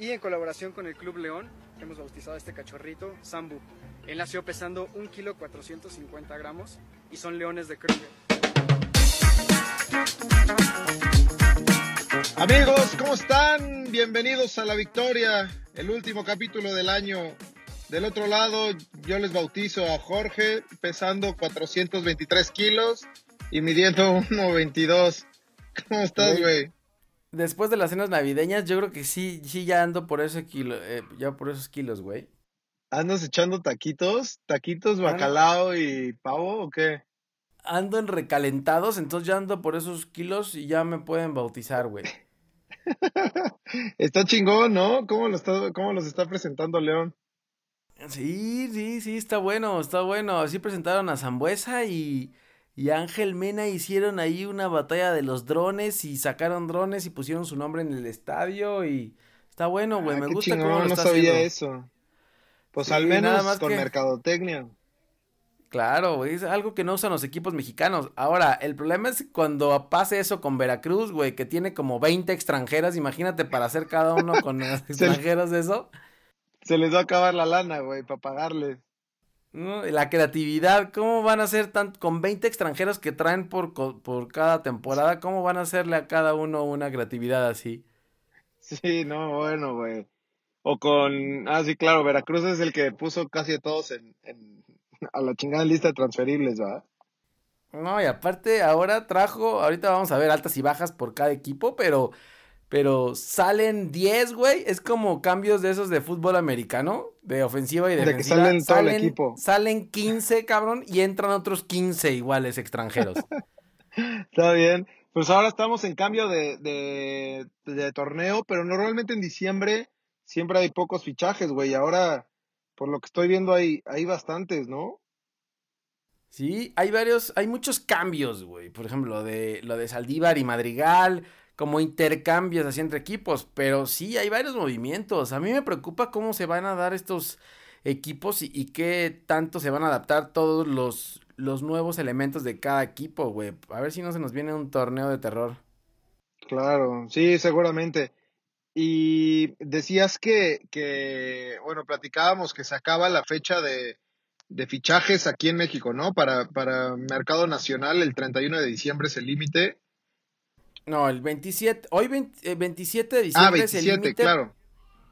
Y en colaboración con el Club León, hemos bautizado a este cachorrito Sambu. Él nació pesando 1 kilo 450 gramos y son leones de Kruger. Amigos, ¿cómo están? Bienvenidos a La Victoria, el último capítulo del año. Del otro lado, yo les bautizo a Jorge, pesando 423 kilos y midiendo 1.22. ¿Cómo estás, güey? Después de las cenas navideñas, yo creo que sí, sí ya ando por ese kilo, eh, ya por esos kilos, güey. ¿Andas echando taquitos? ¿Taquitos, bacalao y pavo o qué? Ando en recalentados, entonces ya ando por esos kilos y ya me pueden bautizar, güey. está chingón, ¿no? ¿Cómo, lo está, ¿Cómo los está presentando León? Sí, sí, sí, está bueno, está bueno. Así presentaron a Zambuesa y, y Ángel Mena hicieron ahí una batalla de los drones y sacaron drones y pusieron su nombre en el estadio y está bueno, güey, Ah, me gusta chingón, cómo lo no sabía haciendo. eso. Pues Sí, al nada menos más con que- mercadotecnia. Claro, güey, es algo que no usan los equipos mexicanos. Ahora, el problema es cuando pase eso con Veracruz, güey, que tiene como 20 extranjeras, imagínate para hacer cada uno con extranjeros eso. Se les va a acabar la lana, güey, para pagarles. ¿No? La creatividad, ¿cómo van a hacer tan, con 20 extranjeros que traen por, por cada temporada? ¿Cómo van a hacerle a cada uno una creatividad así? Sí, no, bueno, güey. O con, ah, sí, claro, Veracruz es el que puso casi a todos en, en- a la chingada lista de transferibles, ¿verdad? No, y aparte ahora trajo, ahorita vamos a ver altas y bajas por cada equipo, pero, pero salen 10, güey, es como cambios de esos de fútbol americano, de ofensiva y De que defensiva. salen todo el equipo. Salen 15, cabrón, y entran otros 15 iguales extranjeros. Está bien. Pues ahora estamos en cambio de, de, de torneo, pero normalmente en diciembre siempre hay pocos fichajes, güey. Ahora, por lo que estoy viendo, hay, hay bastantes, ¿no? Sí, hay varios, hay muchos cambios, güey. Por ejemplo, lo de, lo de Saldívar y Madrigal, como intercambios así entre equipos. Pero sí, hay varios movimientos. A mí me preocupa cómo se van a dar estos equipos y, y qué tanto se van a adaptar todos los, los nuevos elementos de cada equipo, güey. A ver si no se nos viene un torneo de terror. Claro, sí, seguramente. Y decías que, que, bueno, platicábamos que se acaba la fecha de, de fichajes aquí en México, ¿no? Para, para mercado nacional, el 31 de diciembre es el límite. No, el 27, hoy 20 eh, 27 de Ah, diciembre es el 27, límite claro.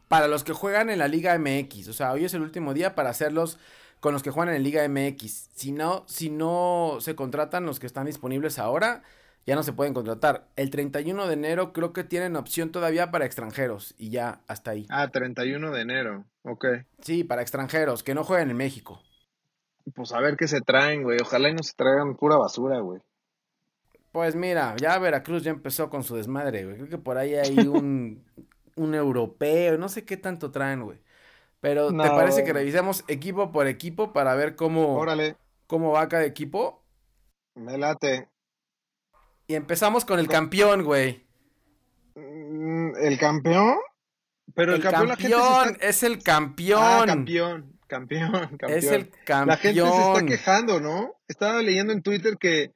para los que juegan en la Liga MX. O sea, hoy es el último día para hacerlos con los que juegan en la Liga MX. Si no, si no se contratan los que están disponibles ahora, ya no se pueden contratar. El 31 de enero creo que tienen opción todavía para extranjeros y ya hasta ahí. Ah, 31 de enero. Ok. Sí, para extranjeros que no jueguen en México. Pues a ver qué se traen, güey. Ojalá y no se traigan pura basura, güey. Pues mira, ya Veracruz ya empezó con su desmadre, güey. Creo que por ahí hay un, un europeo, no sé qué tanto traen, güey. Pero ¿te parece que revisemos equipo por equipo para ver cómo, Órale, cómo va cada equipo? me late. Y empezamos con el campeón, güey. Mm, ¿El campeón? Pero el, El campeón, campeón, la gente se está... es el campeón. Ah, campeón, campeón, campeón. Es el campeón. La gente se está quejando, ¿no? Estaba leyendo en Twitter que,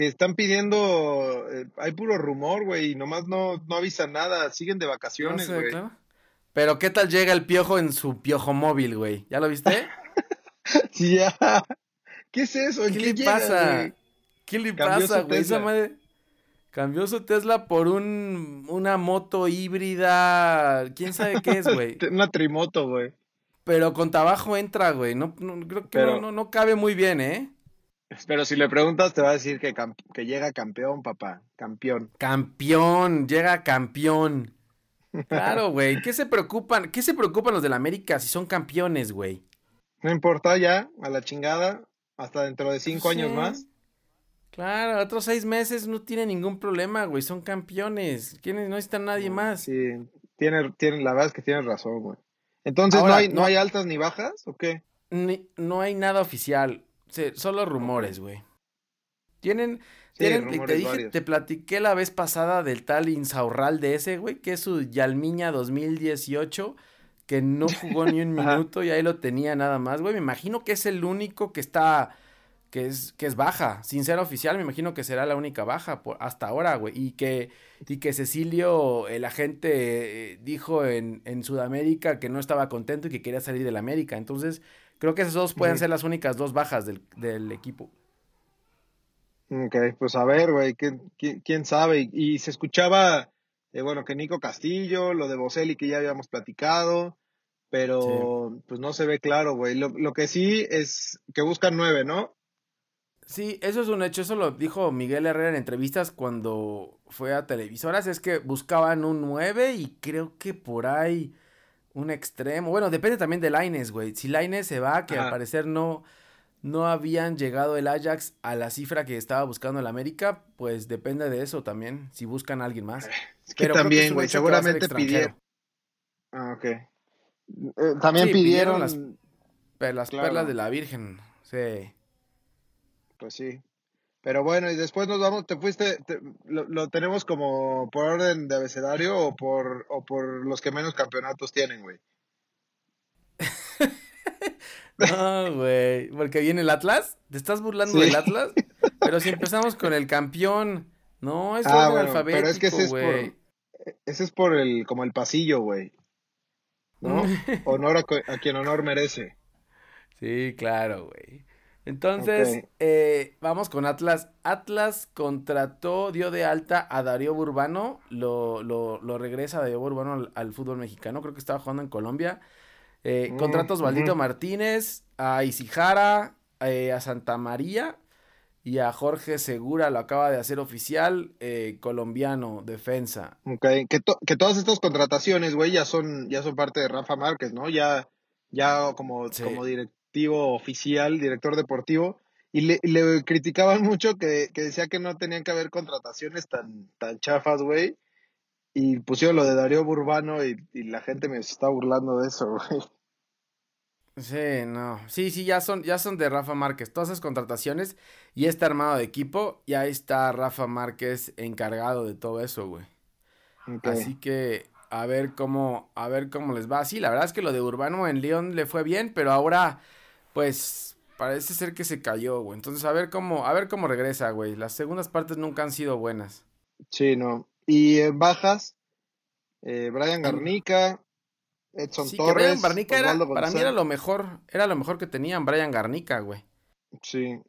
que están pidiendo, eh, hay puro rumor, güey, y nomás no, no avisan nada, siguen de No vacaciones, sé, güey. claro. Pero ¿qué tal llega el piojo en su piojo móvil, güey? ¿Ya lo viste? Sí, ya. ¿Qué es eso? ¿En ¿Qué qué, le llega, pasa? ¿Qué le Cambió pasa, güey? Esa madre cambió su Tesla por un una moto híbrida, quién sabe qué es, güey. Una trimoto, güey. Pero con trabajo entra, güey. No, no creo que Pero- no, no, no cabe muy bien, ¿eh? Pero si le preguntas, te va a decir que, que llega campeón, papá. Campeón. Campeón, llega campeón. Claro, güey. ¿Qué se preocupan? ¿Qué se preocupan los del América si son campeones, güey? No importa ya, a la chingada, hasta dentro de cinco Sí. años más. Claro, otros seis meses no tiene ningún problema, güey. Son campeones. ¿Quiénes? No necesitan nadie más. Sí, tiene, tiene, la verdad es que tienes razón, güey. Entonces, Ahora, ¿no, hay, ¿no no- hay altas ni bajas o qué? Ni- no hay nada oficial. Se- solo rumores, güey. Tienen, Sí, tienen, y te dije, varios. te platiqué la vez pasada del tal Insaurral de ese, güey, que es su Yalmiña 2018, que no jugó ni un minuto y ahí lo tenía nada más, güey. Me imagino que es el único que está, que es, que es baja. Sin ser oficial, me imagino que será la única baja por, hasta ahora, güey. Y que, y que Cecilio, el agente, eh, dijo en, en, Sudamérica que no estaba contento y que quería salir del América. Entonces, creo que esas dos pueden ser las únicas dos bajas del, del equipo. Ok, pues a ver, güey, ¿quién, quién, sabe? Y, se escuchaba, eh, bueno, que Nico Castillo, lo de Boselli que ya habíamos platicado, pero pues no se ve claro, güey. Lo, lo que sí es que buscan nueve, ¿no? Sí, eso es un hecho, eso lo dijo Miguel Herrera en entrevistas cuando fue a televisoras, es que buscaban un 9 y creo que por ahí un extremo. Bueno, depende también de Laines, güey. Si Laines se va, que al parecer no, no habían llegado el Ajax a la cifra que estaba buscando el América, pues depende de eso también, si buscan a alguien más. Es que también, güey, seguramente pidieron. Ah, ok. Eh, también pidieron, las, las perlas de la Virgen, sí. Pues sí. Pero bueno, y después nos vamos, te fuiste, lo, tenemos como por orden de abecedario o por, o por los que menos campeonatos tienen, güey. no, güey, porque viene el Atlas, ¿te estás burlando del Atlas? Pero si empezamos con el campeón, no, es ah, orden alfabético, pero es que ese es por, ese es por el, como el pasillo, güey. ¿No? honor a quien honor merece. Sí, claro, güey. Entonces, eh, vamos con Atlas. Atlas contrató, dio de alta a Darío Burbano, lo, lo, lo regresa Darío Burbano al, fútbol mexicano, creo que estaba jugando en Colombia. Eh, mm, contrata a Osvaldito Martínez, a Isijara, eh, a Santa María y a Jorge Segura, lo acaba de hacer oficial, eh, colombiano, defensa. Ok, que, que todas estas contrataciones, güey, ya son, ya son parte de Rafa Márquez, ¿no? Ya, ya como, como director oficial, director deportivo, y le, le criticaban mucho que, decía que no tenían que haber contrataciones tan, tan chafas, güey. Y pusieron lo de Darío Burbano y, la gente me está burlando de eso, güey. Sí, no. Sí, sí, ya son, ya son de Rafa Márquez. Todas esas contrataciones y está armado de equipo. Y ahí está Rafa Márquez encargado de todo eso, güey. Así que a ver cómo, a ver cómo les va. Sí, la verdad es que lo de Urbano en León le fue bien, pero ahora pues parece ser que se cayó, güey. Entonces, a ver cómo, a ver cómo regresa, güey. Las segundas partes nunca han sido buenas. Sí, no. Y en bajas, eh, Brian Garnica, Edson sí, Torres. Brian Garnica era, para mí era lo mejor, era lo mejor que tenían Brian Garnica, güey. Sí.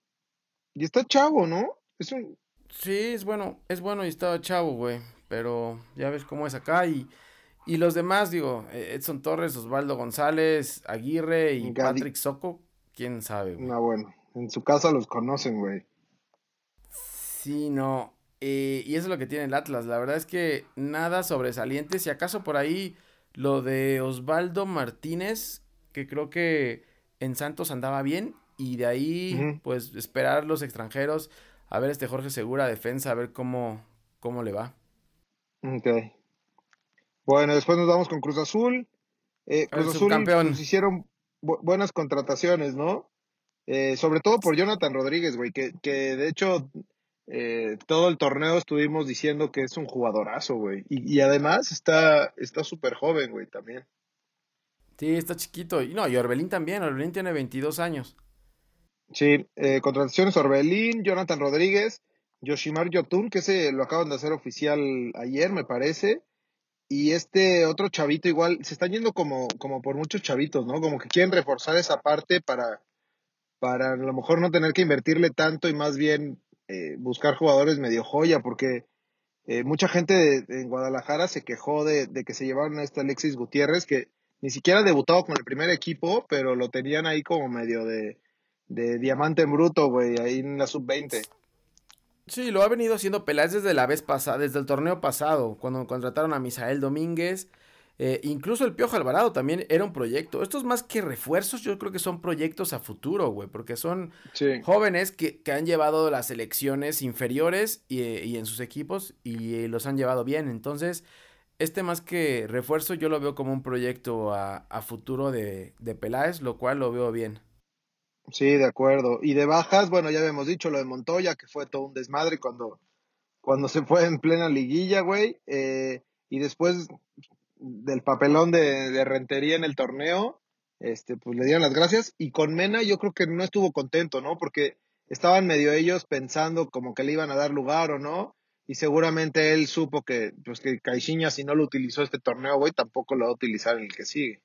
Y está chavo, ¿no? Es un... Sí, es bueno, es bueno y está chavo, güey. Pero ya ves cómo es acá y y los demás, digo, eh, Edson Torres, Osvaldo González, Aguirre y Patrick Soco, quién sabe, güey. No, bueno, en su casa los conocen, güey. Sí, no. Eh, y eso es lo que tiene el Atlas. La verdad es que nada sobresaliente. Si acaso por ahí lo de Osvaldo Martínez, que creo que en Santos andaba bien. Y de ahí, pues, esperar los extranjeros. A ver este Jorge Segura, defensa, a ver cómo, cómo le va. Ok. Bueno, después nos vamos con Cruz Azul. Eh, Cruz Azul nos hicieron buenas contrataciones, ¿no? Eh, sobre todo por Jonathan Rodríguez, güey, que, que de hecho eh, todo el torneo estuvimos diciendo que es un jugadorazo, güey. Y, y además está súper joven, güey, también. Sí, está chiquito. Y no, y Orbelín también. Orbelín tiene 22 años. Sí, eh, contrataciones Orbelín, Jonathan Rodríguez, Yoshimar Yotun, que se lo acaban de hacer oficial ayer, me parece y este otro chavito igual, se están yendo como, como por muchos chavitos, ¿no? Como que quieren reforzar esa parte para, para a lo mejor no tener que invertirle tanto y más bien eh, buscar jugadores medio joya, porque eh, mucha gente en Guadalajara se quejó de, de, que se llevaron a este Alexis Gutiérrez, que ni siquiera debutado con el primer equipo, pero lo tenían ahí como medio de, de diamante en bruto, güey, ahí en la sub-20. Sí, lo ha venido haciendo Peláez desde la vez pasada, desde el torneo pasado, cuando contrataron a Misael Domínguez. Eh, incluso el Piojo Alvarado también era un proyecto. Estos más que refuerzos, yo creo que son proyectos a futuro, güey, porque son jóvenes que, que, han llevado las elecciones inferiores y, y, en sus equipos y los han llevado bien. Entonces, este más que refuerzo, yo lo veo como un proyecto a, a futuro de, de Peláez, lo cual lo veo bien. Sí, de acuerdo. Y de bajas, bueno, ya habíamos dicho lo de Montoya, que fue todo un desmadre cuando, cuando se fue en plena liguilla, güey. Eh, y después del papelón de, rentería en el torneo, este, pues le dieron las gracias. Y con Mena yo creo que no estuvo contento, ¿no? Porque estaban medio ellos pensando como que le iban a dar lugar o no, y seguramente él supo que, pues que Caixinha si no lo utilizó este torneo, güey, tampoco lo va a utilizar en el que sigue.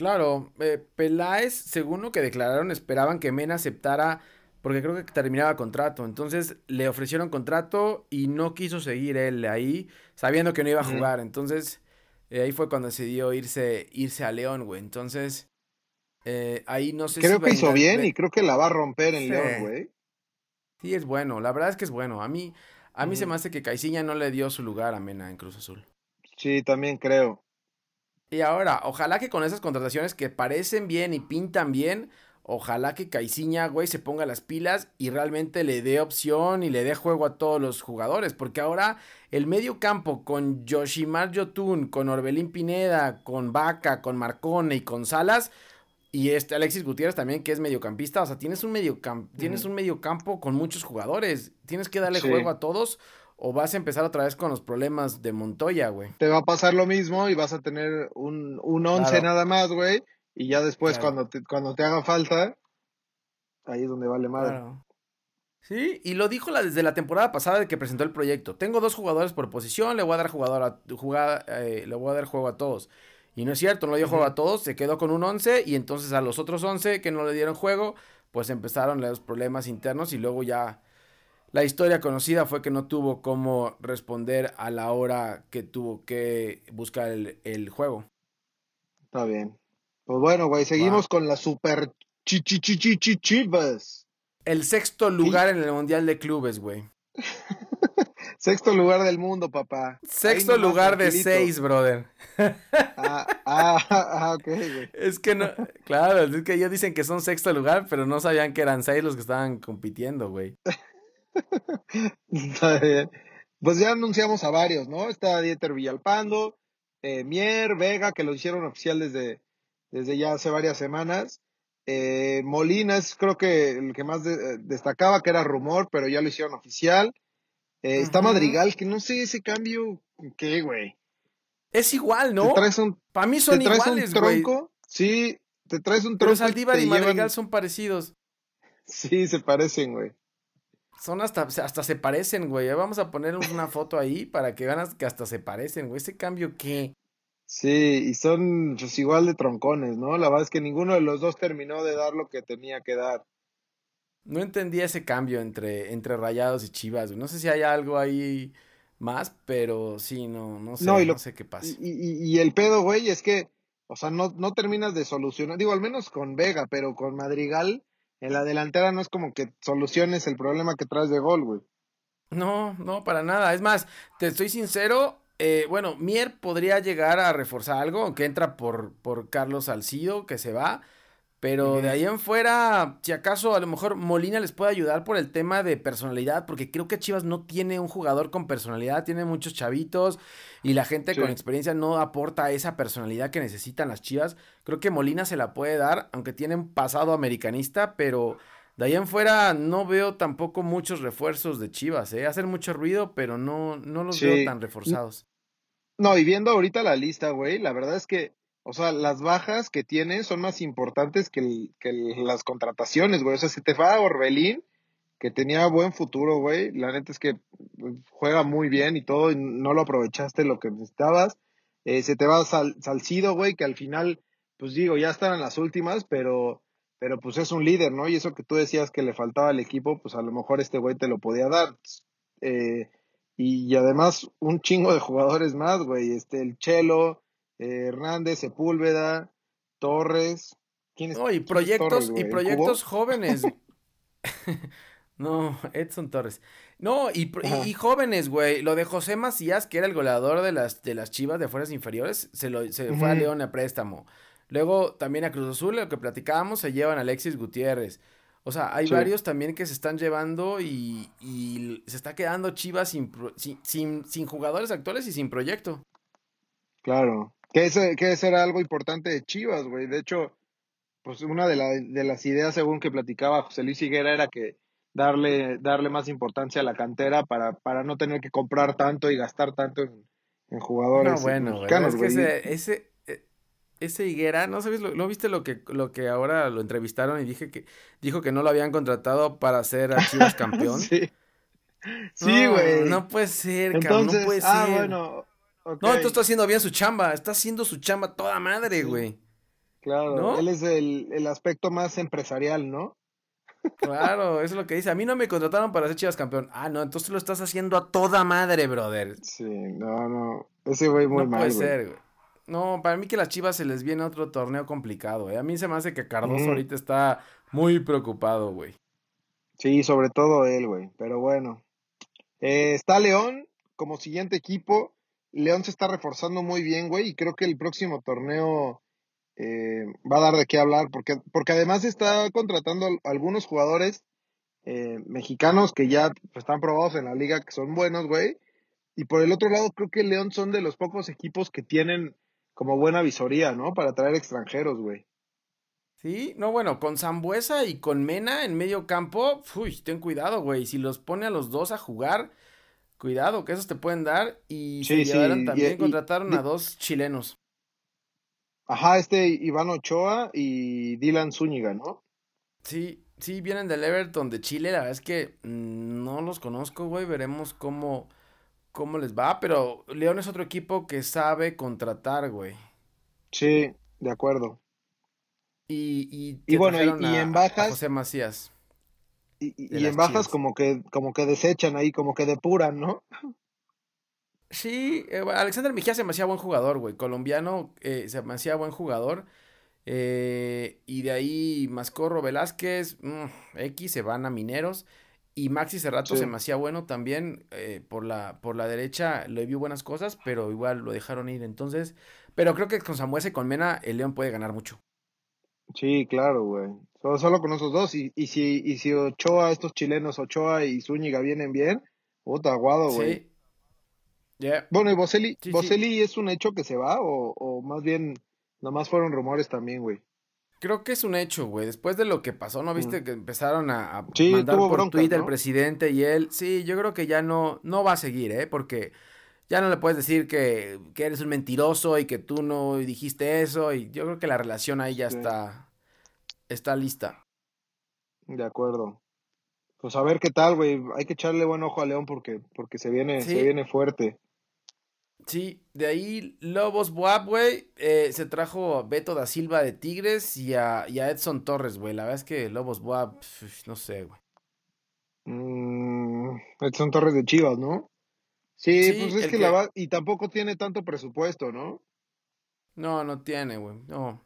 Claro, eh, Peláez, según lo que declararon, esperaban que Mena aceptara, porque creo que terminaba contrato, entonces le ofrecieron contrato y no quiso seguir él ahí, sabiendo que no iba a jugar, entonces eh, ahí fue cuando decidió irse, irse a León, güey, entonces eh, ahí no sé creo que hizo bien y creo que la va a romper en León, güey. Sí, es bueno, la verdad es que es bueno, a mí... A mí se me hace que Caiciña no le dio su lugar a Mena en Cruz Azul. Sí, también creo. Y ahora, ojalá que con esas contrataciones que parecen bien y pintan bien, ojalá que Caiciña, güey, se ponga las pilas y realmente le dé opción y le dé juego a todos los jugadores. Porque ahora el medio campo con Yoshimar Yotun, con Orbelín Pineda, con Vaca, con Marcone y con Salas, y este Alexis Gutiérrez también, que es mediocampista. O sea, tienes un, medio tienes un mediocampo con muchos jugadores. Tienes que darle juego a todos o vas a empezar otra vez con los problemas de Montoya, güey. Te va a pasar lo mismo y vas a tener un, un once nada más, güey. Y ya después, cuando, te, cuando te haga falta, ahí es donde vale madre. Sí, y lo dijo la, desde la temporada pasada de que presentó el proyecto. Tengo dos jugadores por posición, le voy a dar jugador a, jugar, eh, le voy a dar juego a todos. Y no es cierto, no le dio juego a todos, se quedó con un 11 y entonces a los otros 11 que no le dieron juego, pues empezaron los problemas internos y luego ya la historia conocida fue que no tuvo cómo responder a la hora que tuvo que buscar el, juego. Está bien. Pues bueno, güey, seguimos con la super chivas. El sexto lugar en el Mundial de Clubes, güey. Sexto lugar del mundo, papá. Sexto lugar de seis, brother. Ah, ah, ah, ok, güey. Es que no, claro, es que ellos dicen que son sexto lugar, pero no sabían que eran seis los que estaban compitiendo, güey. Está bien. Pues ya anunciamos a varios, ¿no? Está Dieter Villalpando, eh, Mier, Vega, que lo hicieron oficial desde, desde ya hace varias semanas. Eh, Molina es creo que el que más destacaba, que era rumor, pero ya lo hicieron oficial. Eh, está Madrigal, que no sé ese cambio, ¿qué, güey? Es igual, ¿no? Para mí son te traes iguales, un tronco, Sí, te traes un tronco. Pero Saldívar y, Madrigal son parecidos. Sí, se parecen, güey. Son hasta, hasta se parecen, güey. Vamos a poner una foto ahí para que vean que hasta se parecen, güey. ¿Ese cambio qué? Sí, y son pues, igual de troncones, ¿no? La verdad es que ninguno de los dos terminó de dar lo que tenía que dar. No entendía ese cambio entre, entre Rayados y Chivas. No sé si hay algo ahí más, pero sí, no, no sé, no, sé qué pasa. Y, y, el pedo, güey, es que, o sea, no, no terminas de solucionar, digo, al menos con Vega, pero con Madrigal, en la delantera no es como que soluciones el problema que traes de gol, güey. No, no, para nada. Es más, te estoy sincero, eh, bueno, Mier podría llegar a reforzar algo, aunque entra por, por Carlos Salcido, que se va. Pero de ahí en fuera, si acaso a lo mejor Molina les puede ayudar por el tema de personalidad, porque creo que Chivas no tiene un jugador con personalidad, tiene muchos chavitos y la gente con experiencia no aporta esa personalidad que necesitan las Chivas. Creo que Molina se la puede dar, aunque tiene un pasado americanista, pero de ahí en fuera no veo tampoco muchos refuerzos de Chivas, ¿eh? Hacen mucho ruido, pero no, no los veo tan reforzados. No, y viendo ahorita la lista, güey, la verdad es que o sea, las bajas que tiene son más importantes que, que las contrataciones, güey. O sea, si te va a Orbelín, que tenía buen futuro, güey. La neta es que pues, juega muy bien y todo, y no lo aprovechaste lo que necesitabas. Eh, se te va Sal, Salcido, güey, que al final, pues digo, ya están las últimas, pero, pero pues es un líder, ¿no? Y eso que tú decías que le faltaba al equipo, pues a lo mejor este güey te lo podía dar. Eh, y, y, además, un chingo de jugadores más, güey. Este, el Chelo, eh, Hernández, Sepúlveda, Torres. ¿Quién no, y proyectos, y proyectos jóvenes. no, Edson Torres. No, y, y, jóvenes, güey. Lo de José Macías, que era el goleador de las, de las chivas de fuerzas inferiores, se, lo, se fue a León a préstamo. Luego también a Cruz Azul, lo que platicábamos, se llevan a Alexis Gutiérrez. O sea, hay varios también que se están llevando y, y se está quedando Chivas sin, sin, sin, jugadores actuales y sin proyecto. Claro. Que ese, que ese era algo importante de Chivas, güey. De hecho, pues una de, de las ideas, según que platicaba José Luis Higuera, era que darle, darle más importancia a la cantera para, para no tener que comprar tanto y gastar tanto en, jugadores no, bueno, mexicanos, es que ese, ese, eh, ese Higuera, ¿no sabes? ¿No viste lo que, lo que ahora lo entrevistaron y dije que dijo que no lo habían contratado para ser a Chivas campeón? sí. Sí, güey. No, puede ser, cabrón, no puede ah, ser. bueno. No, entonces está haciendo bien su chamba, está haciendo su chamba toda madre, güey. Claro, él es el, el aspecto más empresarial, ¿no? Claro, eso es lo que dice. A mí no me contrataron para ser Chivas campeón. Ah, no, entonces lo estás haciendo a toda madre, brother. Sí, no, no. Ese güey muy no mal. Puede ser, güey. No, para mí que las Chivas se les viene otro torneo complicado, ¿eh? A mí se me hace que Cardoso ahorita está muy preocupado, güey. Sí, sobre todo él, güey. Pero bueno. Eh, está León como siguiente equipo. León se está reforzando muy bien, güey. Y creo que el próximo torneo eh, va a dar de qué hablar. Porque, porque además está contratando algunos jugadores eh, mexicanos que ya están probados en la liga, que son buenos, güey. Y por el otro lado, creo que León son de los pocos equipos que tienen como buena visoría, ¿no? Para traer extranjeros, güey. Sí, no, bueno, con Zambuesa y con Mena en medio campo, uy, ten cuidado, güey. Si los pone a los dos a jugar, cuidado, que esos te pueden dar. Y se llevaron también, contrataron a dos chilenos. Ajá, este Iván Ochoa y Dylan Zúñiga, ¿no? Sí, sí, vienen del Everton de Chile. La verdad es que mm, no los conozco, güey. Veremos cómo cómo les va, pero León es otro equipo que sabe contratar, güey. Sí, de acuerdo. Y, y, bueno, y, en bajas. José Macías. Y, en bajas como que, como que desechan ahí, como que depuran, ¿no? Sí, eh, Alexander Mejía se me hacía buen jugador, güey. Colombiano, eh, se me hacía buen jugador. Eh, y de ahí Mascorro Velázquez, mm, X, se van a Mineros. Y Maxi Cerrato se me hacía bueno también eh, por, la, por la derecha, le vio buenas cosas, pero igual lo dejaron ir. Entonces, pero creo que con Samuel y con Mena el León puede ganar mucho. Sí, claro, güey. Solo, con esos dos. Y, y, si, y si Ochoa, estos chilenos, Ochoa y Zúñiga vienen bien, puta, aguado, güey. Sí. Bueno, y Boselli, ¿es un hecho que se va o, o más bien nomás fueron rumores también, güey? Creo que es un hecho, güey. Después de lo que pasó, ¿no viste que empezaron a, mandar por Twitter el presidente y él? Sí, yo creo que ya no, no va a seguir, ¿eh? Porque ya no le puedes decir que, que eres un mentiroso y que tú no dijiste eso. Y yo creo que la relación ahí ya está, está lista. De acuerdo. Pues a ver qué tal, güey. Hay que echarle buen ojo a León porque, porque se viene, se viene fuerte. Sí, de ahí Lobos Buap, güey, eh, se trajo a Beto da Silva de Tigres y a, Edson Torres, güey. La verdad es que Lobos Buap, no sé, güey. Mm, Edson Torres de Chivas, ¿no? Sí, pues es que, la va... Y tampoco tiene tanto presupuesto, ¿no? No, no tiene, güey, no.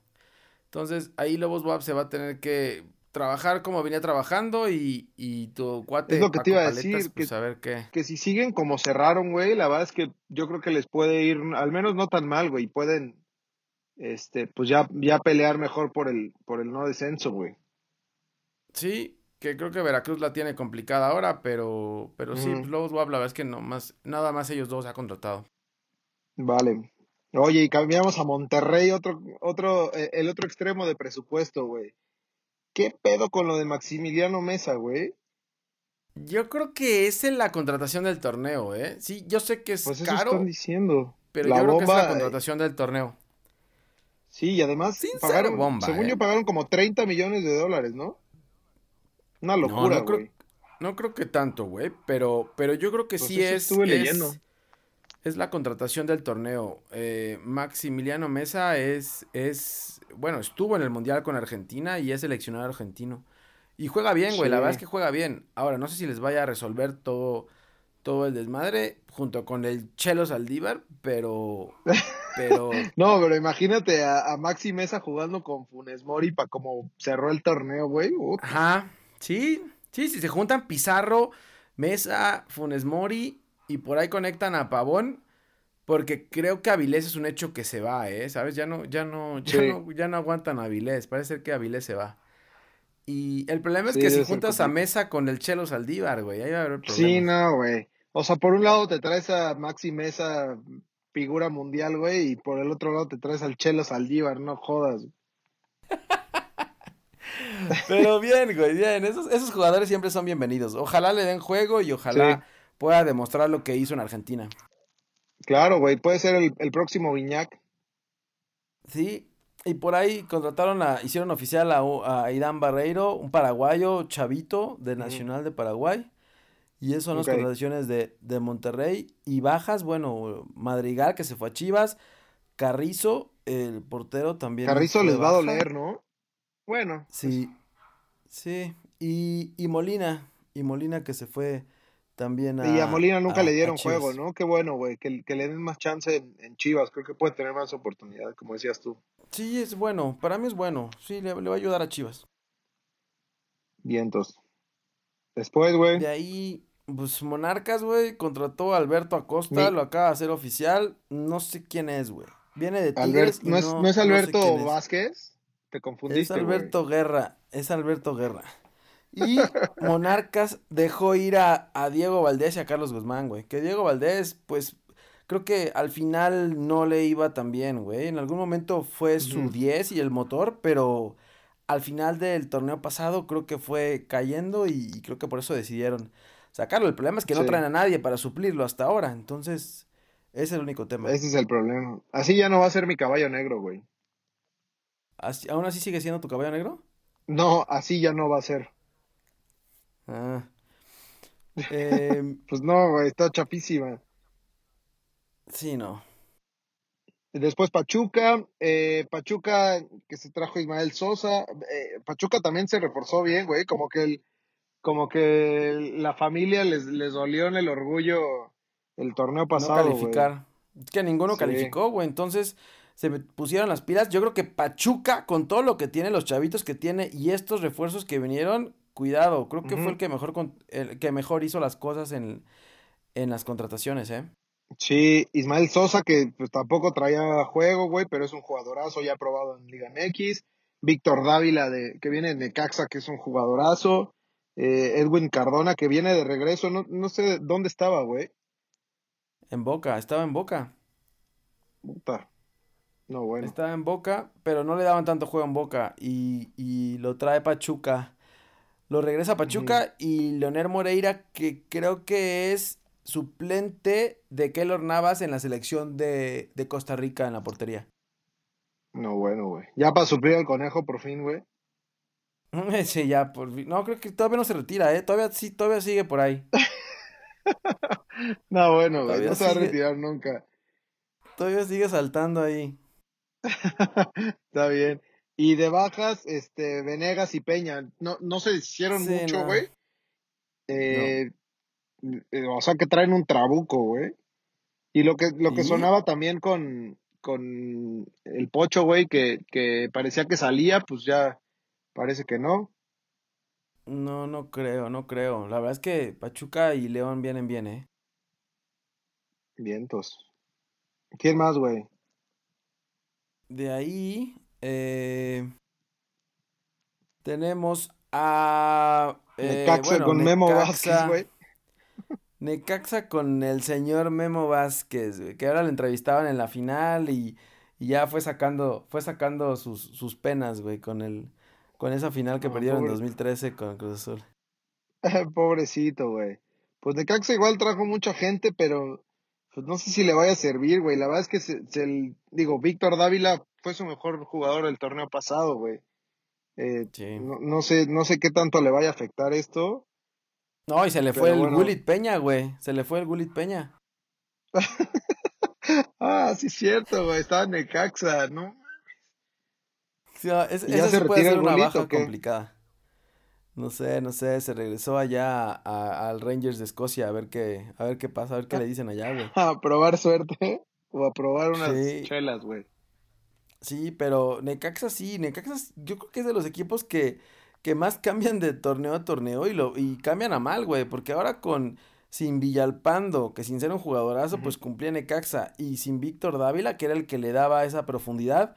Entonces, ahí Lobos Buap se va a tener que trabajar como venía trabajando y, y tu cuate. Es lo que te iba a decir. Pues, que, a ver qué. que si siguen como cerraron, güey, la verdad es que yo creo que les puede ir, al menos no tan mal, güey. Pueden, este, pues ya, ya pelear mejor por el, por el no descenso, güey. Sí, que creo que Veracruz la tiene complicada ahora, pero, pero sí, Lobos la verdad es que no más, nada más ellos dos ha contratado. Vale. Oye, y cambiamos a Monterrey, otro, otro, eh, el otro extremo de presupuesto, güey. ¿Qué pedo con lo de Maximiliano Mesa, güey? Yo creo que es en la contratación del torneo, ¿eh? Sí, yo sé que es pues eso caro. Están diciendo. Pero yo creo que es la contratación del torneo. Sí, y además pagaron, según yo ¿eh? pagaron como 30 millones de dólares, ¿no? Una locura, no, güey. No, creo que tanto, güey, pero, pero yo creo que pues sí es, estuve leyendo. Es la contratación del torneo. Eh, Maximiliano Mesa es, es bueno, estuvo en el Mundial con Argentina y es seleccionado argentino. Y juega bien, güey, la verdad es que juega bien. Ahora, no sé si les vaya a resolver todo, todo el desmadre junto con el Chelo Saldívar, pero... pero... no, pero imagínate a, Maxi Mesa jugando con Funes Mori para como cerró el torneo, güey. Ajá, sí, sí, si se juntan Pizarro, Mesa, Funes Mori y por ahí conectan a Pavón, porque creo que Avilés es un hecho que se va, ¿eh? ¿Sabes? Ya no, ya no, ya no, ya no aguantan a Avilés. Parece ser que Avilés se va. Y el problema es que si juntas a Mesa con el Chelo Saldívar, güey, ahí va a haber problemas. Sí, no, güey. O sea, por un lado te traes a Maxi Mesa, figura mundial, güey, y por el otro lado te traes al Chelo Saldívar, no jodas. Pero bien, güey, bien. Esos, esos jugadores siempre son bienvenidos. Ojalá le den juego y ojalá pueda demostrar lo que hizo en Argentina. Claro, güey, puede ser el, próximo Viñac. Sí, Y por ahí contrataron a, hicieron oficial a, a Irán Barreiro, un paraguayo chavito de Nacional de Paraguay. Y esas son las contrataciones de, de, Monterrey. Y bajas, bueno, Madrigal que se fue a Chivas. Carrizo, el portero también. Carrizo les va a doler, ¿no? Bueno. Sí. Sí. Y, y Molina. Y Molina que se fue también a. Y a Molina nunca le dieron juego, ¿no? Qué bueno, güey. Que, que, le den más chance en, Chivas. Creo que puede tener más oportunidades, como decías tú. Sí, es bueno. Para mí es bueno. Sí, le, va a ayudar a Chivas. Vientos. Después, güey. De ahí, pues Monarcas, güey, contrató a Alberto Acosta, lo acaba de hacer oficial. No sé quién es, güey. Viene de Tigres. ¿no, es, no, es, Alberto Vázquez? Te confundiste. Es Alberto Guerra. Es Alberto Guerra. Y Monarcas dejó ir a, Diego Valdés y a Carlos Guzmán, güey. Que Diego Valdés, pues, creo que al final no le iba tan bien, güey. En algún momento fue su 10 y el motor, pero al final del torneo pasado creo que fue cayendo y, creo que por eso decidieron sacarlo. El problema es que no traen a nadie para suplirlo hasta ahora. Entonces, ese es el único tema. Ese es el problema. Así ya no va a ser mi caballo negro, güey. ¿Aún así sigue siendo tu caballo negro? No, así ya no va a ser. Ah. Em, pues no, está chapísima. Sí, no. Después Pachuca, eh, Pachuca que se trajo Ismael Sosa, eh, Pachuca también se reforzó bien, güey, como que el, como que la familia les, les dolió en el orgullo el torneo pasado. No calificar. Que ninguno calificó, güey, entonces se pusieron las pilas. Yo creo que Pachuca, con todo lo que tiene, los chavitos que tiene y estos refuerzos que vinieron, cuidado, creo que fue el que mejor el que mejor hizo las cosas en, en las contrataciones, ¿eh? Sí, Ismael Sosa, que pues tampoco traía juego, güey, pero es un jugadorazo ya probado en Liga MX. Víctor Dávila, de, que viene de Caxa, que es un jugadorazo. Eh, Edwin Cardona, que viene de regreso, no, no sé dónde estaba, güey. En Boca, estaba en Boca. Puta. No, bueno. Estaba en Boca, pero no le daban tanto juego en Boca. Y, y lo trae Pachuca lo regresa a Pachuca y Leonel Moreira, que creo que es suplente de Keylor Navas en la selección de, Costa Rica en la portería. No, bueno, güey. Ya para suplir al conejo por fin, güey. Sí, ya por fin. No, creo que todavía no se retira, ¿eh? Todavía sí, todavía sigue por ahí. no, bueno, güey. No se va a retirar nunca. Todavía sigue saltando ahí. Está bien. Y de bajas, este, Venegas y Peña, no, no se hicieron mucho, güey. Eh, eh, o sea que traen un trabuco, güey. Y lo que, lo que sonaba también con, con el Pocho, güey, que, que parecía que salía, pues ya parece que no. No, no creo, no creo. La verdad es que Pachuca y León vienen bien, ¿eh? Vientos. ¿Quién más, güey? De ahí, eh, tenemos a. Eh, Necaxa con Memo Vázquez, güey. Necaxa con el señor Memo Vázquez, que ahora le entrevistaban en la final y, ya fue sacando, fue sacando sus, sus penas, güey, con el, con esa final que perdieron en 2013 con Cruz Azul. Pobrecito, güey. Pues Necaxa igual trajo mucha gente, pero pues no sé si le vaya a servir, güey. La verdad es que se, se, digo, Víctor Dávila fue su mejor jugador del torneo pasado, güey. Eh, no, sé, no sé qué tanto le vaya a afectar esto. No, y se le fue el Gulit Peña, güey. Se le fue el Gulit Peña. ah, sí, cierto, güey. Estaba en Necaxa, ¿no? Sí, es, ya se puede ser una baja complicada. No sé, no sé, se regresó allá al Rangers de Escocia a ver qué, a ver qué pasa, a ver qué le dicen allá, güey. A probar suerte o a probar unas chelas, güey. Sí, pero Necaxa sí, Necaxa yo creo que es de los equipos que, que más cambian de torneo a torneo y lo y cambian a mal, güey, porque ahora con sin Villalpando, que sin ser un jugadorazo, pues cumplía Necaxa y sin Víctor Dávila, que era el que le daba esa profundidad,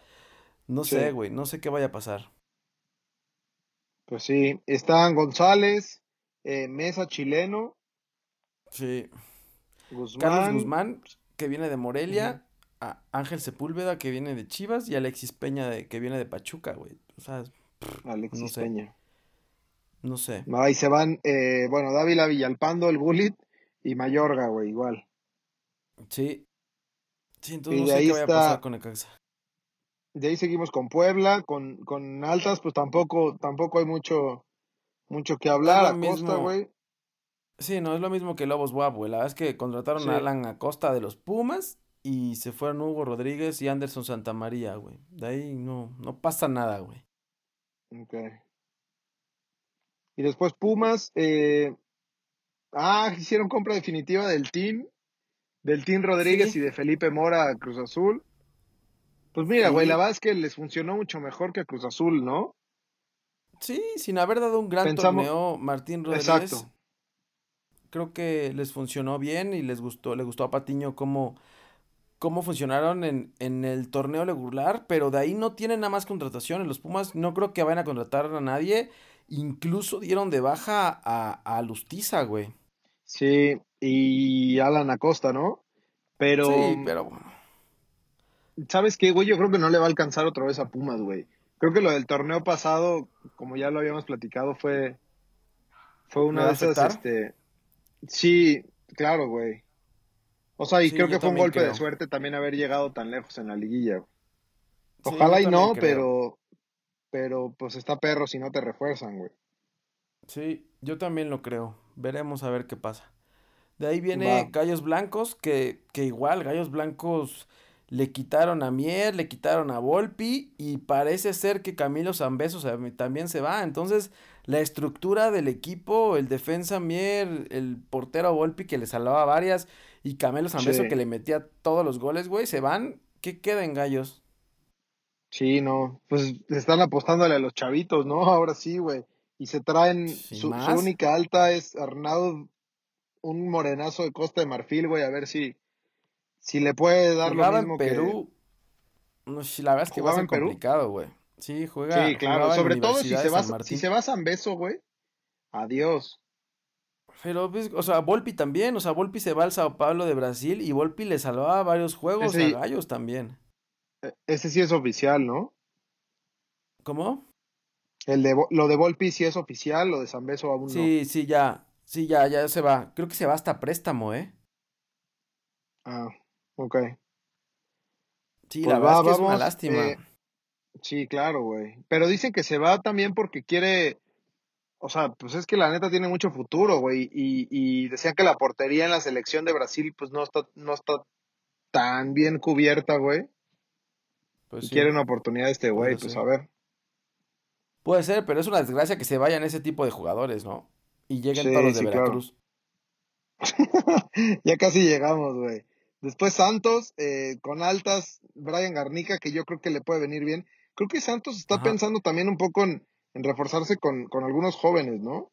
no sé, güey, no sé qué vaya a pasar. Pues sí, están González, eh, Mesa chileno. Sí. Carlos Guzmán, que viene de Morelia a Ángel Sepúlveda que viene de Chivas y Alexis Peña de, que viene de Pachuca, güey. O sea, Alexis Peña. No sé. Ahí se van, eh, bueno, Dávila, Villalpando, el Bullet y Mayorga, güey, igual. Sí. Sí, entonces no sé qué vaya a pasar con Necaxa. de ahí seguimos con Puebla, con, con altas, pues tampoco, tampoco hay mucho, mucho que hablar. Acosta, mismo. güey. Sí, no es lo mismo que Lobos WAP, güey. La verdad es que contrataron Sí. a Alan Acosta de los Pumas y se fueron Hugo Rodríguez y Anderson Santamaría, güey. De ahí no, no pasa nada, güey. Ok. Y después Pumas, eh, ah, hicieron compra definitiva del team, del team Rodríguez Sí. y de Felipe Mora a Cruz Azul. Pues mira, güey, la verdad es que les funcionó mucho mejor que a Cruz Azul, ¿no? Sí, sin haber dado un gran Pensamos- torneo, Martín Rodríguez. Exacto. Creo que les funcionó bien y les gustó, le gustó a Patiño cómo, cómo funcionaron en, en el torneo regular, pero de ahí no tienen nada más contrataciones. Los Pumas no creo que vayan a contratar a nadie. Incluso dieron de baja a, a Lustiza, güey. Sí, y Alan Acosta, ¿no? Pero, Sí, pero bueno. ¿sabes qué, güey? Yo creo que no le va a alcanzar otra vez a Pumas, güey. Creo que lo del torneo pasado, como ya lo habíamos platicado, fue, fue ¿Le una de esas, este, sí, claro, güey. O sea, y Sí, creo que fue un golpe de suerte también haber llegado tan lejos en la liguilla. güey. Ojalá y no, creo. pero, pero pues está perro si no te refuerzan, güey. Sí, yo también lo creo. Veremos a ver qué pasa. De ahí viene Va. Gallos Blancos, que, que igual Gallos Blancos le quitaron a Mier, le quitaron a Volpi y parece ser que Camilo Zambeso también se va. Entonces, la estructura del equipo, el defensa Mier, el portero Volpi que le salvaba varias y Camilo Zambeso Sí. que le metía todos los goles, güey, se van. ¿Qué queda en Gallos? Sí, no, pues están apostándole a los chavitos, ¿no? Ahora sí, güey. Y se traen, su, única alta es Arnaud, un morenazo de Costa de Marfil, güey, a ver si, si le puede dar lo Jugaba en mismo que... Perú. No, sí, la verdad es que va a ¿Jugaba ser en Perú? complicado, güey. Sí, juega, Sí, claro, en sobre todo si se va, San si se va San Beso, güey, adiós. Pero, pues, o sea, Volpi también, o sea, Volpi se va al Sao Paulo de Brasil y Volpi le salvaba varios juegos Ese- a Gallos también. E- Ese sí es oficial, ¿no? ¿Cómo? El de, lo de Volpi sí es oficial, lo de San Beso aún no. Sí, sí, ya, sí, ya, ya se va. Creo que se va hasta préstamo, ¿eh? Ah, ok. Sí, Pues la va, verdad es que es una lástima. eh, Sí, claro, güey. Pero dicen que se va también porque quiere, o sea, pues es que la neta tiene mucho futuro, güey. Y, y decían que la portería en la selección de Brasil, pues no está, no está tan bien cubierta, güey. Pues y sí, quiere una oportunidad este güey, pues a ver. Puede ser, pero es una desgracia que se vayan ese tipo de jugadores, ¿no? Y lleguen Sí, todos los de claro. Veracruz. ya casi llegamos, güey. Después Santos, eh, con altas, Brian Garnica, que yo creo que le puede venir bien. Creo que Santos está Ajá. pensando también un poco en, en reforzarse con, con algunos jóvenes, ¿no?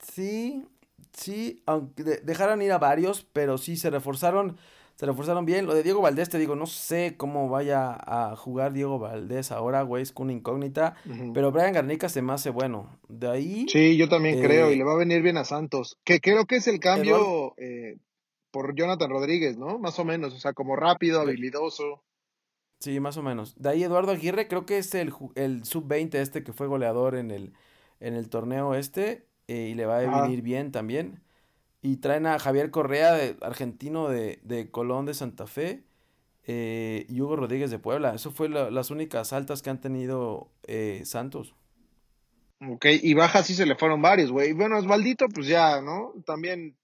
Sí, sí, aunque de- dejaron ir a varios, pero sí se reforzaron, se reforzaron bien. Lo de Diego Valdés, te digo, no sé cómo vaya a jugar Diego Valdés ahora, güey, es una incógnita. Pero Brian Garnica se me hace bueno. De ahí, Sí, yo también eh, creo, y le va a venir bien a Santos. Que creo que es el cambio eh, por Jonathan Rodríguez, ¿no? Más o menos, o sea, como rápido, habilidoso. Sí, más o menos. De ahí Eduardo Aguirre, creo que es el, el sub-20 este que fue goleador en el, en el torneo este, eh, y le va a venir bien también. Y traen a Javier Correa, de, argentino de, de Colón de Santa Fe, eh, y Hugo Rodríguez de Puebla. Eso fue la- las únicas altas que han tenido eh, Santos. Ok, y baja sí se le fueron varios, güey. Bueno, Osvaldito, pues ya, ¿no? También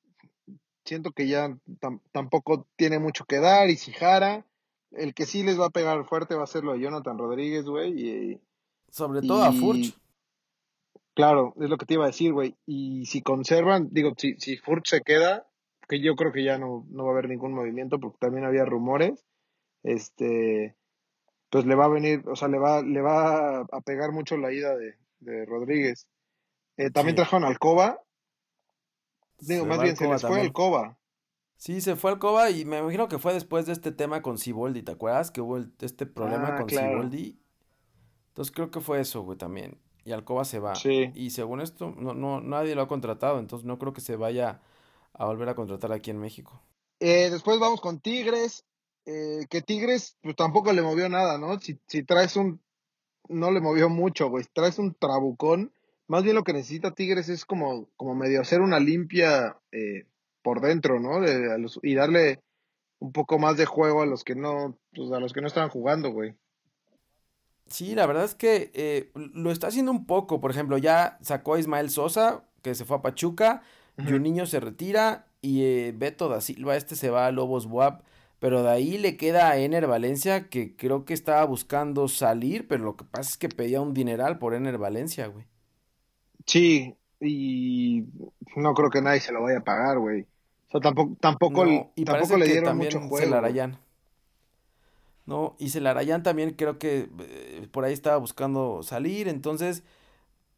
siento que ya tam- tampoco tiene mucho que dar. Y Sijara, el que sí les va a pegar fuerte va a ser lo de Jonathan Rodríguez, güey. Y, Sobre todo a Furch. claro, es lo que te iba a decir, güey. Y si conservan, digo, si, si Furch se queda, que yo creo que ya no, no va a haber ningún movimiento porque también había rumores, este, pues le va a venir, o sea, le va, le va a pegar mucho la ida de, de Rodríguez. Eh, también Sí, trajeron a Alcoba, digo, se más bien se les fue también. Alcoba. Sí, se fue Alcoba y me imagino que fue después de este tema con Siboldi, ¿te acuerdas? Que hubo el- este problema Ah, con claro. Siboldi. Entonces creo que fue eso, güey, también. Y Alcoba se va. Sí. Y según esto, no, no, nadie lo ha contratado, entonces no creo que se vaya a volver a contratar aquí en México. Eh, después vamos con Tigres, eh, que Tigres, pues tampoco le movió nada, ¿no? Si, si traes un, no le movió mucho, güey, si traes un trabucón, más bien lo que necesita Tigres es como, como medio hacer una limpia eh, por dentro, ¿no? De- a los- y darle un poco más de juego a los que no, pues a los que no estaban jugando, güey. Sí, la verdad es que eh, lo está haciendo un poco. Por ejemplo, ya sacó a Ismael Sosa, que se fue a Pachuca, y un niño se retira, y eh, Beto da Silva, este se va a Lobos Buap. Pero de ahí le queda a Ener Valencia, que creo que estaba buscando salir, pero lo que pasa es que pedía un dineral por Ener Valencia, güey. Sí, y no creo que nadie se lo vaya a pagar, güey. Sea, tampoco, tampoco, y tampoco le dieron mucho juego. No, y Celarayán también creo que eh, por ahí estaba buscando salir, entonces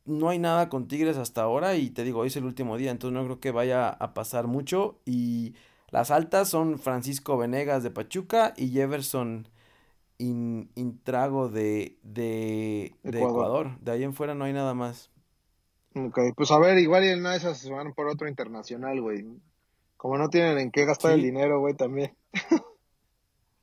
no hay nada con Tigres hasta ahora y te digo, hoy es el último día, entonces no creo que vaya a pasar mucho y las altas son Francisco Venegas de Pachuca y Jefferson Intrago de, de, Ecuador. De ahí en fuera no hay nada más. Ok, pues a ver, igual y en una de esas se van por otro internacional, güey. Como no tienen en qué gastar el dinero, güey, también.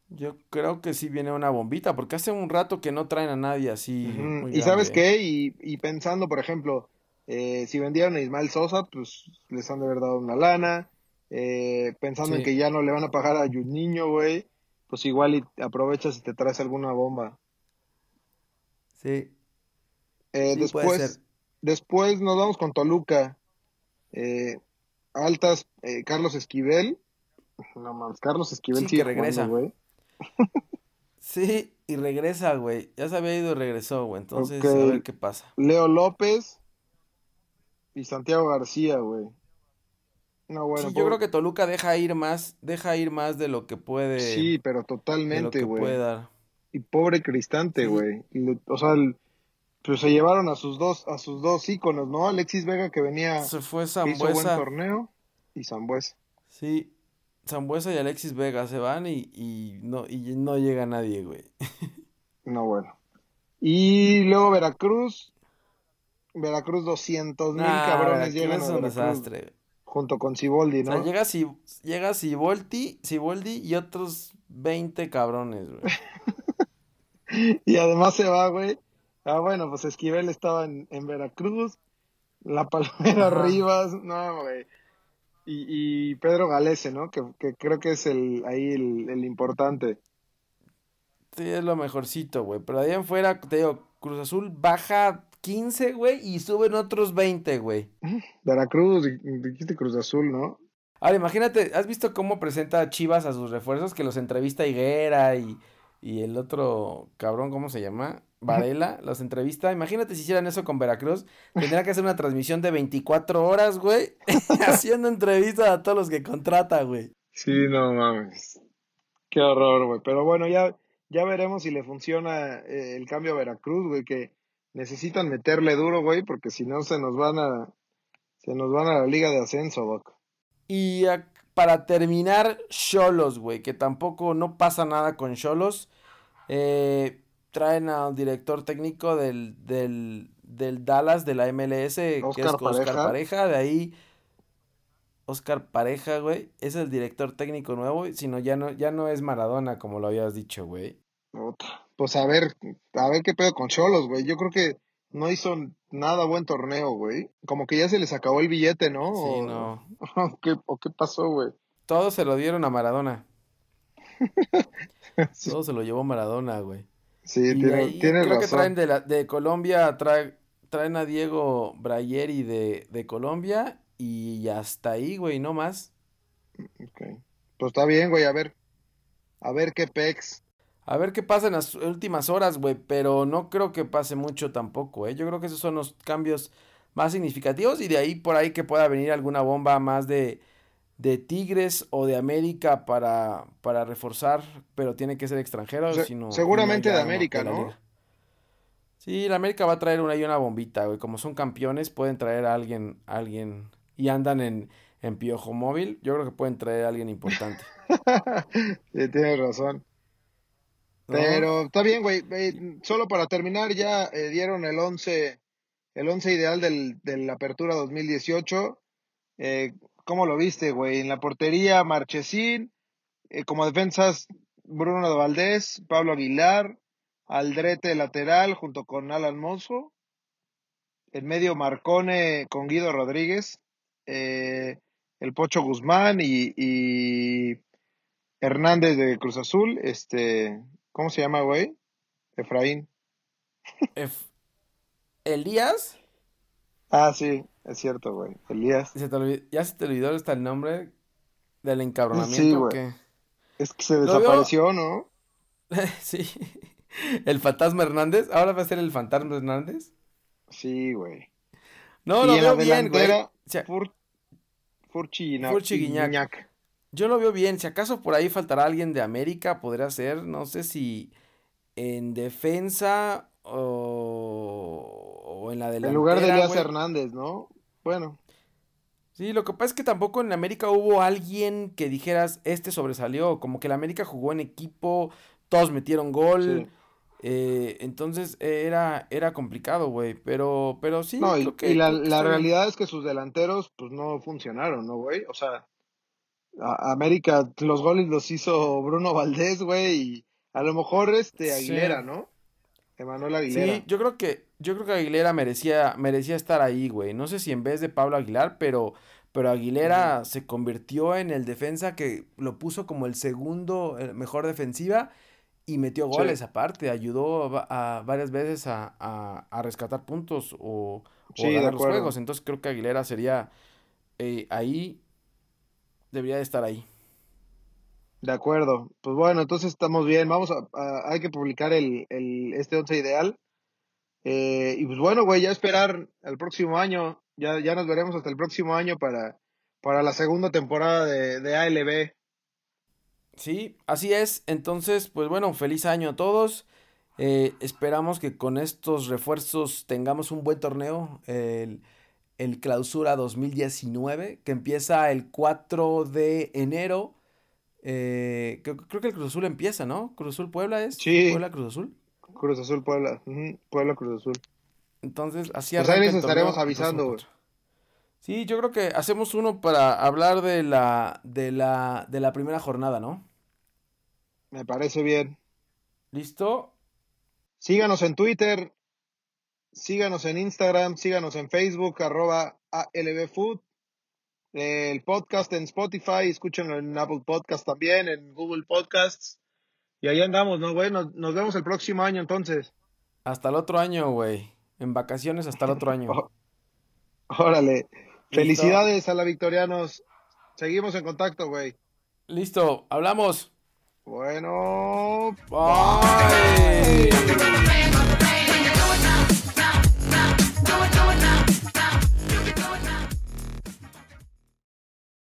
Yo creo que sí viene una bombita, porque hace un rato que no traen a nadie así. y sabes qué, y, y, pensando, por ejemplo, eh, si vendieron a Ismael Sosa, pues les han de haber dado una lana. Eh, pensando en que ya no le van a pagar a Niño, güey, pues igual y aprovechas y te traes alguna bomba. Sí. Eh, después, después nos vamos con Toluca. Eh, altas, Carlos Esquivel. No mames, Carlos Esquivel sí, que regresa. güey. sí, y regresa, güey. Ya se había ido y regresó, güey. Entonces, a ver qué pasa. Leo López y Santiago García, güey. No, bueno, yo creo que Toluca deja ir más, deja ir más de lo que puede. Sí, pero totalmente, güey. Y pobre Cristante, güey. O sea, pues se llevaron a sus dos, a sus dos íconos, ¿no? Alexis Vega que venía. Se fue Zambuesa. Hizo buen torneo y Zambuesa. Sí, Zambuesa y Alexis Vega se van y, y no, y no llega nadie, güey. no, bueno. Y luego Veracruz. Veracruz 200 mil cabrones llegan es un desastre junto con Siboldi, ¿no? O sea, llega, si, llega y otros 20 cabrones, güey. y además se va, güey. Ah, bueno, pues Esquivel estaba en, en Veracruz, La Palmera Rivas, no, güey. Y, y, Pedro Galese, ¿no? Que, que, creo que es el ahí el, el importante. Sí, es lo mejorcito, güey. Pero ahí en fuera, te digo, Cruz Azul baja 15, güey, y suben otros 20, güey. Veracruz, dijiste Cruz Azul, ¿no? Ahora, imagínate, ¿has visto cómo presenta Chivas a sus refuerzos? Que los entrevista Higuera y, y el otro cabrón, ¿cómo se llama? Varela, los entrevista. Imagínate si hicieran eso con Veracruz. Tendría que hacer una transmisión de 24 horas, güey, haciendo entrevistas a todos los que contrata, güey. Sí, no mames. Qué horror, güey. Pero bueno, ya, ya veremos si le funciona eh, el cambio a Veracruz, güey, que necesitan meterle duro, güey, porque si no se nos van a se nos van a la liga de ascenso, Doc. Y para terminar, Cholos, güey, que tampoco no pasa nada con Cholos. Eh, traen al director técnico del, del, del Dallas de la MLS, que es Oscar Pareja. de ahí Oscar Pareja, güey, es el director técnico nuevo, sino ya no, ya no es Maradona, como lo habías dicho, güey pues a ver, a ver qué pedo con Cholos, güey. Yo creo que no hizo nada buen torneo, güey. Como que ya se les acabó el billete, ¿no? Sí, no. ¿O qué, pasó, güey? Todo se lo dieron a Maradona. Todo se lo llevó Maradona, güey. Sí, tiene, creo que traen de, la, de Colombia, traen a Diego Brayeri de, de Colombia y hasta ahí, güey, no más. Ok. Pues está bien, güey, a ver. A ver qué pex. A ver qué pasa en las últimas horas, güey, pero no creo que pase mucho tampoco, ¿eh? Yo creo que esos son los cambios más significativos y de ahí por ahí que pueda venir alguna bomba más de, de Tigres o de América para, para reforzar, pero tiene que ser extranjero, sino, seguramente de América, ¿no? Sí, la América va a traer una y una bombita, güey. Como son campeones, pueden traer a alguien, alguien y andan en, en piojo móvil. Yo creo que pueden traer a alguien importante. sí, tienes razón. Pero está bien, güey. Solo para terminar, ya eh, dieron el 11, el once ideal del, de la apertura 2018. Eh, ¿Cómo lo viste, güey? En la portería, Marchesín. Eh, como defensas, Bruno de Valdés, Pablo Aguilar, Aldrete lateral junto con Alan Mozo. En medio, Marcone con Guido Rodríguez. Eh, el Pocho Guzmán y, y Hernández de Cruz Azul. Este, ¿Cómo se llama, güey? Efraín. Ef- ¿Elías? Ah, sí, es cierto, güey. Elías. ¿Se te olvidó- ¿Ya se te olvidó hasta el nombre del encabronamiento? Sí, güey. Es que se veo- desapareció, ¿no? Sí. ¿El fantasma Hernández? ¿Ahora va a ser el fantasma Hernández? Sí, güey. No, y lo en la veo bien, güey. O sea, Fur- Furchi Guiñac. Furchi Guiñac. Guiñac. Yo lo veo bien. Si acaso por ahí faltará alguien de América, podría ser. No sé si en defensa o en la delantera. En lugar de Elías. Hernández, ¿no? Bueno, Sí, lo que pasa es que tampoco en América hubo alguien que dijeras, este sobresalió. Como que la América jugó en equipo, todos metieron gol. sí. eh, entonces era, era complicado, güey. Pero, pero sí, No, y, creo que, y la, creo que la está bien. realidad es que sus delanteros, pues no funcionaron, ¿no, güey? O sea, a- América, los goles los hizo Bruno Valdés, güey, y a lo mejor este Sí. Aguilera, ¿no? Emanuel Aguilera. Sí, yo creo que, yo creo que Aguilera merecía, merecía estar ahí, güey. No sé si en vez de Pablo Aguilar, pero, pero Aguilera se convirtió en el defensa que lo puso como el segundo mejor defensiva y metió Sí. goles aparte. Ayudó a, va- a varias veces a, a- a rescatar puntos o, o Sí, de ganar los juegos. Entonces creo que Aguilera sería eh, ahí, debería de estar ahí. De acuerdo. Pues bueno, entonces estamos bien. Vamos a, a- hay que publicar el, el este once ideal. Eh, y pues bueno, güey, ya esperar el próximo año. Ya, ya nos veremos hasta el próximo año para, para la segunda temporada de, de ALB. Sí, así es. Entonces, pues bueno, feliz año a todos. Eh, esperamos que con estos refuerzos tengamos un buen torneo. El, el Clausura 2019, que empieza el 4 de enero. Eh, creo, creo que el Cruz Azul empieza, ¿no? Cruz Azul Puebla es. Sí. Puebla Cruz Azul. Cruz Azul Puebla. Puebla Cruz Azul. Entonces, así Pues ahí les estaremos avisando. Sí, yo creo que hacemos uno para hablar de la, de la, de la primera jornada, ¿no? Me parece bien. ¿Listo? Síganos en Twitter, síganos en Instagram, síganos en Facebook, arroba ALBFood. El podcast en Spotify, escúchenlo en Apple Podcast también, en Google Podcasts. Y ahí andamos, ¿no, güey? Nos, nos vemos el próximo año entonces. Hasta el otro año, güey. En vacaciones hasta el otro año. Órale. Felicidades a la Victorianos. Seguimos en contacto, güey. Listo, hablamos. Bueno, Bye.